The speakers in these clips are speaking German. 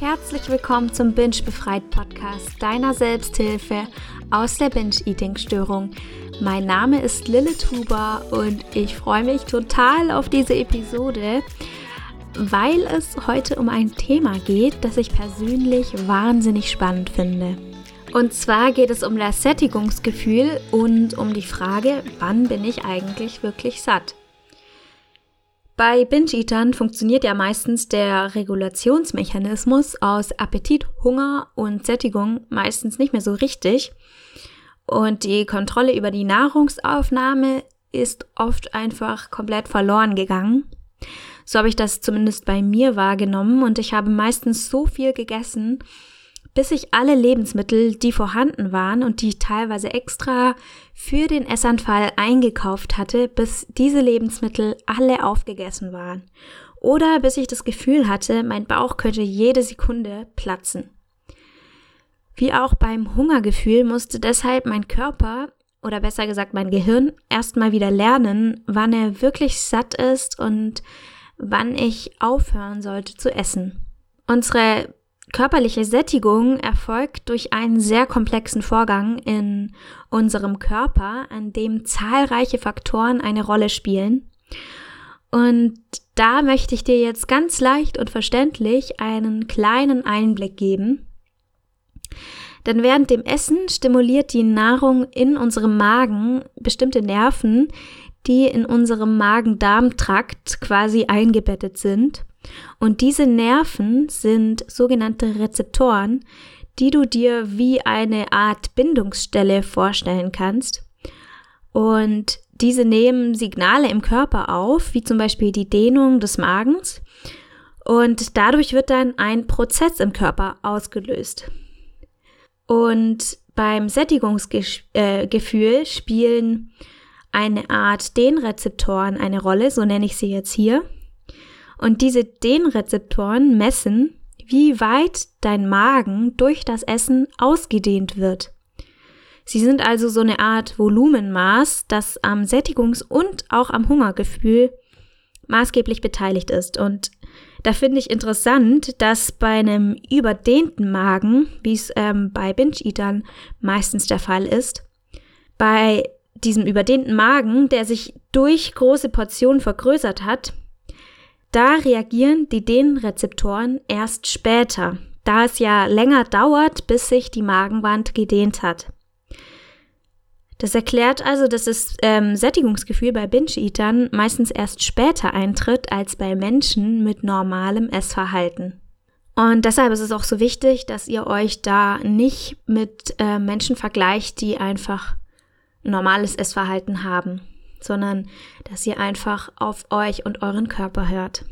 Herzlich willkommen zum Binge Befreit Podcast, deiner Selbsthilfe aus der Binge-Eating-Störung. Mein Name ist Lilith Huber und ich freue mich total auf diese Episode, weil es heute um ein Thema geht, das ich persönlich wahnsinnig spannend finde. Und zwar geht es um das Sättigungsgefühl und um die Frage, wann bin ich eigentlich wirklich satt? Bei Binge-Eatern funktioniert ja meistens der Regulationsmechanismus aus Appetit, Hunger und Sättigung meistens nicht mehr so richtig. Und die Kontrolle über die Nahrungsaufnahme ist oft einfach komplett verloren gegangen. So habe ich das zumindest bei mir wahrgenommen und ich habe meistens so viel gegessen, bis ich alle Lebensmittel, die vorhanden waren und die ich teilweise extra für den Essanfall eingekauft hatte, bis diese Lebensmittel alle aufgegessen waren. Oder bis ich das Gefühl hatte, mein Bauch könnte jede Sekunde platzen. Wie auch beim Hungergefühl musste deshalb mein Körper oder besser gesagt mein Gehirn erstmal wieder lernen, wann er wirklich satt ist und wann ich aufhören sollte zu essen. Unsere Körperliche Sättigung erfolgt durch einen sehr komplexen Vorgang in unserem Körper, an dem zahlreiche Faktoren eine Rolle spielen. Und da möchte ich dir jetzt ganz leicht und verständlich einen kleinen Einblick geben. Denn während dem Essen stimuliert die Nahrung in unserem Magen bestimmte Nerven, die in unserem Magen-Darm-Trakt quasi eingebettet sind. Und diese Nerven sind sogenannte Rezeptoren, die du dir wie eine Art Bindungsstelle vorstellen kannst. Und diese nehmen Signale im Körper auf, wie zum Beispiel die Dehnung des Magens. Und dadurch wird dann ein Prozess im Körper ausgelöst. Und beim Sättigungsgefühl äh, spielen eine Art Dehnrezeptoren eine Rolle, so nenne ich sie jetzt hier. Und diese Dehnrezeptoren messen, wie weit dein Magen durch das Essen ausgedehnt wird. Sie sind also so eine Art Volumenmaß, das am Sättigungs- und auch am Hungergefühl maßgeblich beteiligt ist. Und da finde ich interessant, dass bei einem überdehnten Magen, wie es ähm, bei Binge-Eatern meistens der Fall ist, bei diesem überdehnten Magen, der sich durch große Portionen vergrößert hat, da reagieren die Dehnrezeptoren erst später, da es ja länger dauert, bis sich die Magenwand gedehnt hat. Das erklärt also, dass das ähm, Sättigungsgefühl bei Binge-Eatern meistens erst später eintritt als bei Menschen mit normalem Essverhalten. Und deshalb ist es auch so wichtig, dass ihr euch da nicht mit äh, Menschen vergleicht, die einfach normales Essverhalten haben sondern dass ihr einfach auf euch und euren Körper hört.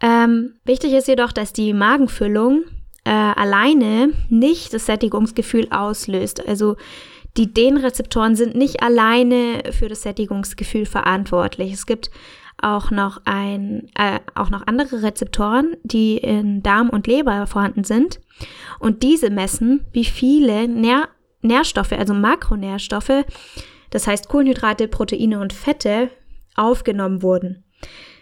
Ähm, wichtig ist jedoch, dass die Magenfüllung äh, alleine nicht das Sättigungsgefühl auslöst. Also die Dehnrezeptoren sind nicht alleine für das Sättigungsgefühl verantwortlich. Es gibt auch noch ein, äh, auch noch andere Rezeptoren, die in Darm und Leber vorhanden sind. Und diese messen, wie viele Nähr Nährstoffe, also Makronährstoffe, das heißt Kohlenhydrate, Proteine und Fette, aufgenommen wurden.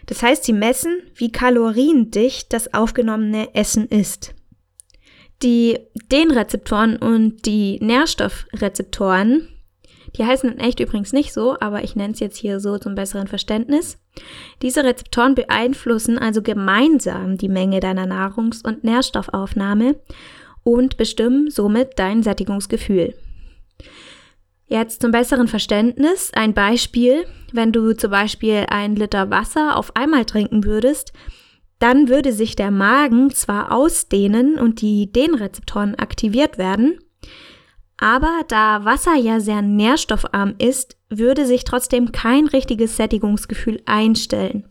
Das heißt, sie messen, wie kaloriendicht das aufgenommene Essen ist. Die Dehnrezeptoren und die Nährstoffrezeptoren, die heißen in echt übrigens nicht so, aber ich nenne es jetzt hier so zum besseren Verständnis. Diese Rezeptoren beeinflussen also gemeinsam die Menge deiner Nahrungs- und Nährstoffaufnahme und bestimmen somit dein Sättigungsgefühl. Jetzt zum besseren Verständnis ein Beispiel. Wenn du zum Beispiel ein Liter Wasser auf einmal trinken würdest, dann würde sich der Magen zwar ausdehnen und die Dehnrezeptoren aktiviert werden, aber da Wasser ja sehr nährstoffarm ist, würde sich trotzdem kein richtiges Sättigungsgefühl einstellen.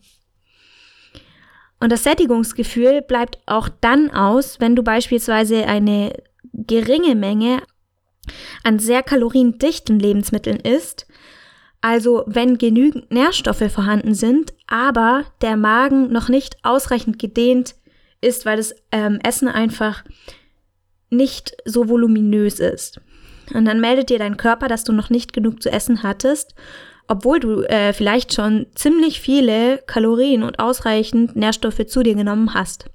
Und das Sättigungsgefühl bleibt auch dann aus, wenn du beispielsweise eine geringe Menge an sehr kaloriendichten Lebensmitteln isst, also wenn genügend Nährstoffe vorhanden sind, aber der Magen noch nicht ausreichend gedehnt ist, weil das ähm, Essen einfach nicht so voluminös ist. Und dann meldet dir dein Körper, dass du noch nicht genug zu essen hattest, obwohl du äh, vielleicht schon ziemlich viele Kalorien und ausreichend Nährstoffe zu dir genommen hast.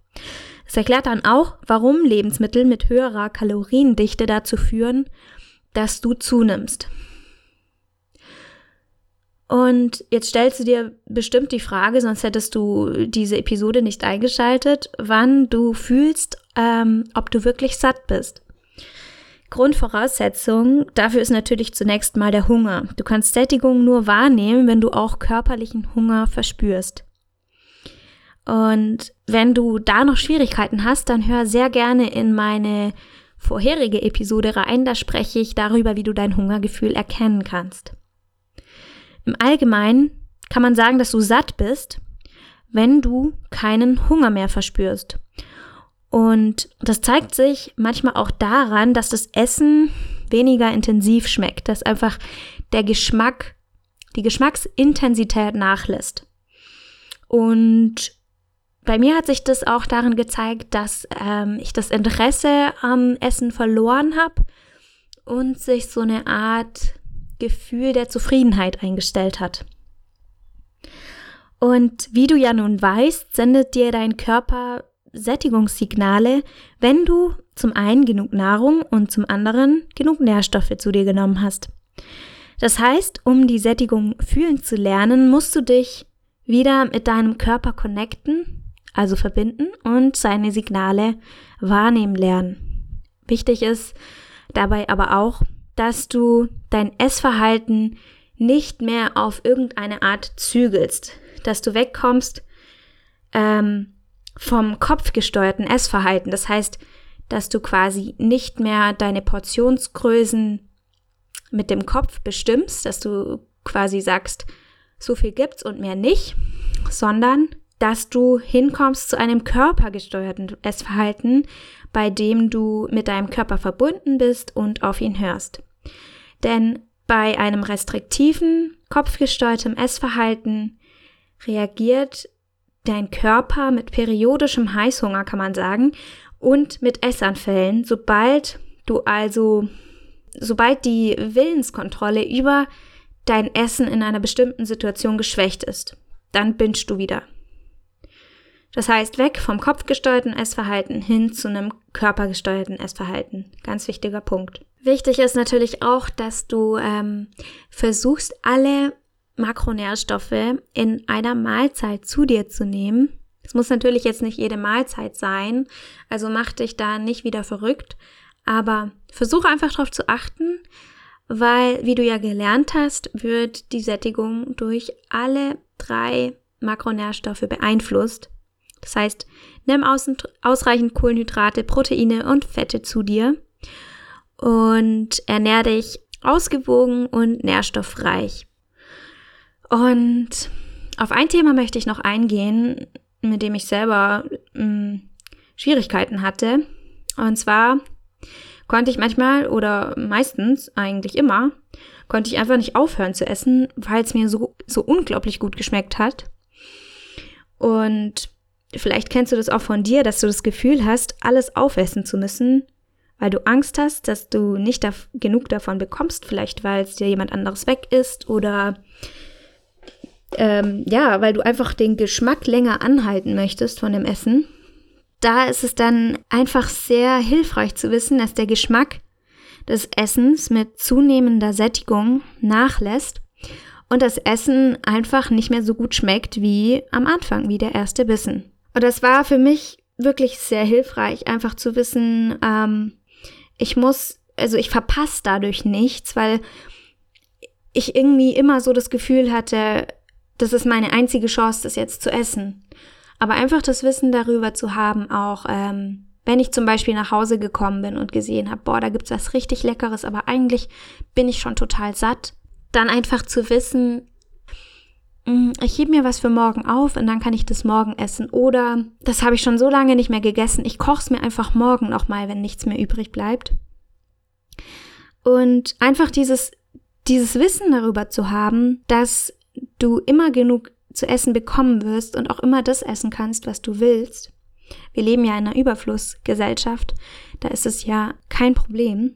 Es erklärt dann auch, warum Lebensmittel mit höherer Kaloriendichte dazu führen, dass du zunimmst. Und jetzt stellst du dir bestimmt die Frage, sonst hättest du diese Episode nicht eingeschaltet, wann du fühlst, ähm, ob du wirklich satt bist. Grundvoraussetzung dafür ist natürlich zunächst mal der Hunger. Du kannst Sättigung nur wahrnehmen, wenn du auch körperlichen Hunger verspürst. Und wenn du da noch Schwierigkeiten hast, dann hör sehr gerne in meine vorherige Episode rein. Da spreche ich darüber, wie du dein Hungergefühl erkennen kannst. Im Allgemeinen kann man sagen, dass du satt bist, wenn du keinen Hunger mehr verspürst. Und das zeigt sich manchmal auch daran, dass das Essen weniger intensiv schmeckt, dass einfach der Geschmack, die Geschmacksintensität nachlässt. Und bei mir hat sich das auch darin gezeigt, dass ähm, ich das Interesse am Essen verloren habe und sich so eine Art Gefühl der Zufriedenheit eingestellt hat. Und wie du ja nun weißt, sendet dir dein Körper Sättigungssignale, wenn du zum einen genug Nahrung und zum anderen genug Nährstoffe zu dir genommen hast. Das heißt, um die Sättigung fühlen zu lernen, musst du dich wieder mit deinem Körper connecten also verbinden und seine Signale wahrnehmen lernen. Wichtig ist dabei aber auch, dass du dein Essverhalten nicht mehr auf irgendeine Art zügelst, dass du wegkommst ähm, vom kopfgesteuerten Essverhalten. Das heißt, dass du quasi nicht mehr deine Portionsgrößen mit dem Kopf bestimmst, dass du quasi sagst, so viel gibt's und mehr nicht, sondern dass du hinkommst zu einem körpergesteuerten Essverhalten, bei dem du mit deinem Körper verbunden bist und auf ihn hörst. Denn bei einem restriktiven, kopfgesteuertem Essverhalten reagiert dein Körper mit periodischem Heißhunger, kann man sagen, und mit Essanfällen, sobald du also, sobald die Willenskontrolle über dein Essen in einer bestimmten Situation geschwächt ist, dann bingst du wieder. Das heißt, weg vom kopfgesteuerten Essverhalten hin zu einem körpergesteuerten Essverhalten. Ganz wichtiger Punkt. Wichtig ist natürlich auch, dass du ähm, versuchst, alle Makronährstoffe in einer Mahlzeit zu dir zu nehmen. Es muss natürlich jetzt nicht jede Mahlzeit sein, also mach dich da nicht wieder verrückt, aber versuche einfach darauf zu achten, weil, wie du ja gelernt hast, wird die Sättigung durch alle drei Makronährstoffe beeinflusst. Das heißt, nimm ausreichend Kohlenhydrate, Proteine und Fette zu dir und ernähr dich ausgewogen und nährstoffreich. Und auf ein Thema möchte ich noch eingehen, mit dem ich selber mh, hm, Schwierigkeiten hatte. Und zwar konnte ich manchmal oder meistens eigentlich immer, konnte ich einfach nicht aufhören zu essen, weil es mir so, so unglaublich gut geschmeckt hat. Und Vielleicht kennst du das auch von dir, dass du das Gefühl hast, alles aufessen zu müssen, weil du Angst hast, dass du nicht da genug davon bekommst, vielleicht weil es dir jemand anderes weg ist oder ähm, ja, weil du einfach den Geschmack länger anhalten möchtest von dem Essen. Da ist es dann einfach sehr hilfreich zu wissen, dass der Geschmack des Essens mit zunehmender Sättigung nachlässt und das Essen einfach nicht mehr so gut schmeckt wie am Anfang, wie der erste Bissen. Und das war für mich wirklich sehr hilfreich, einfach zu wissen, ähm, ich muss, also ich verpasse dadurch nichts, weil ich irgendwie immer so das Gefühl hatte, das ist meine einzige Chance, das jetzt zu essen. Aber einfach das Wissen darüber zu haben, auch ähm, wenn ich zum Beispiel nach Hause gekommen bin und gesehen habe, boah, da gibt's was richtig Leckeres, aber eigentlich bin ich schon total satt, dann einfach zu wissen, Mm, ich hebe mir was für morgen auf und dann kann ich das morgen essen. Oder das habe ich schon so lange nicht mehr gegessen. Ich koche es mir einfach morgen nochmal, wenn nichts mehr übrig bleibt. Und einfach dieses, dieses Wissen darüber zu haben, dass du immer genug zu essen bekommen wirst und auch immer das essen kannst, was du willst. Wir leben ja in einer Überflussgesellschaft. Da ist es ja kein Problem.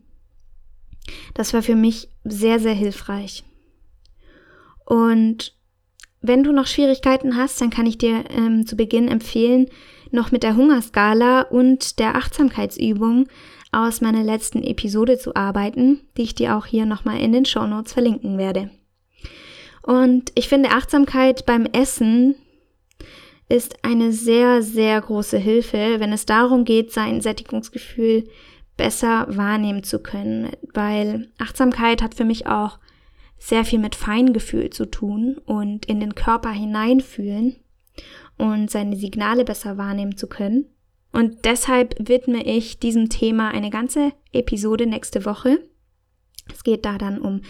Das war für mich sehr, sehr hilfreich. Und wenn du noch Schwierigkeiten hast, dann kann ich dir ähm, zu Beginn empfehlen, noch mit der Hungerskala und der Achtsamkeitsübung aus meiner letzten Episode zu arbeiten, die ich dir auch hier nochmal in den Show Notes verlinken werde. Und ich finde Achtsamkeit beim Essen ist eine sehr, sehr große Hilfe, wenn es darum geht, sein Sättigungsgefühl besser wahrnehmen zu können, weil Achtsamkeit hat für mich auch sehr viel mit Feingefühl zu tun und in den Körper hineinfühlen und seine Signale besser wahrnehmen zu können. Und deshalb widme ich diesem Thema eine ganze Episode nächste Woche. Es geht da dann um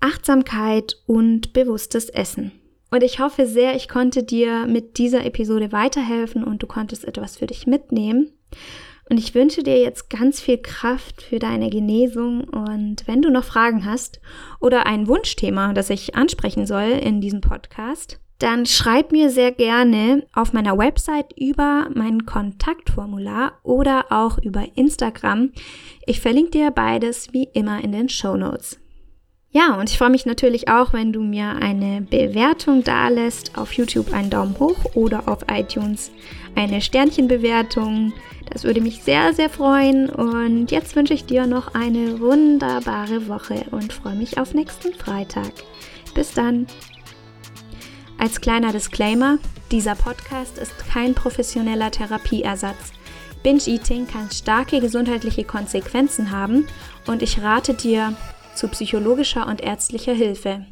Achtsamkeit und bewusstes Essen. Und ich hoffe sehr, ich konnte dir mit dieser Episode weiterhelfen und du konntest etwas für dich mitnehmen. Und ich wünsche dir jetzt ganz viel Kraft für deine Genesung. Und wenn du noch Fragen hast oder ein Wunschthema, das ich ansprechen soll in diesem Podcast, dann schreib mir sehr gerne auf meiner Website über mein Kontaktformular oder auch über Instagram. Ich verlinke dir beides wie immer in den Show Notes. Ja, und ich freue mich natürlich auch, wenn du mir eine Bewertung da lässt, auf YouTube einen Daumen hoch oder auf iTunes eine Sternchenbewertung. Das würde mich sehr, sehr freuen. Und jetzt wünsche ich dir noch eine wunderbare Woche und freue mich auf nächsten Freitag. Bis dann. Als kleiner Disclaimer, dieser Podcast ist kein professioneller Therapieersatz. Binge-Eating kann starke gesundheitliche Konsequenzen haben und ich rate dir, zu psychologischer und ärztlicher Hilfe.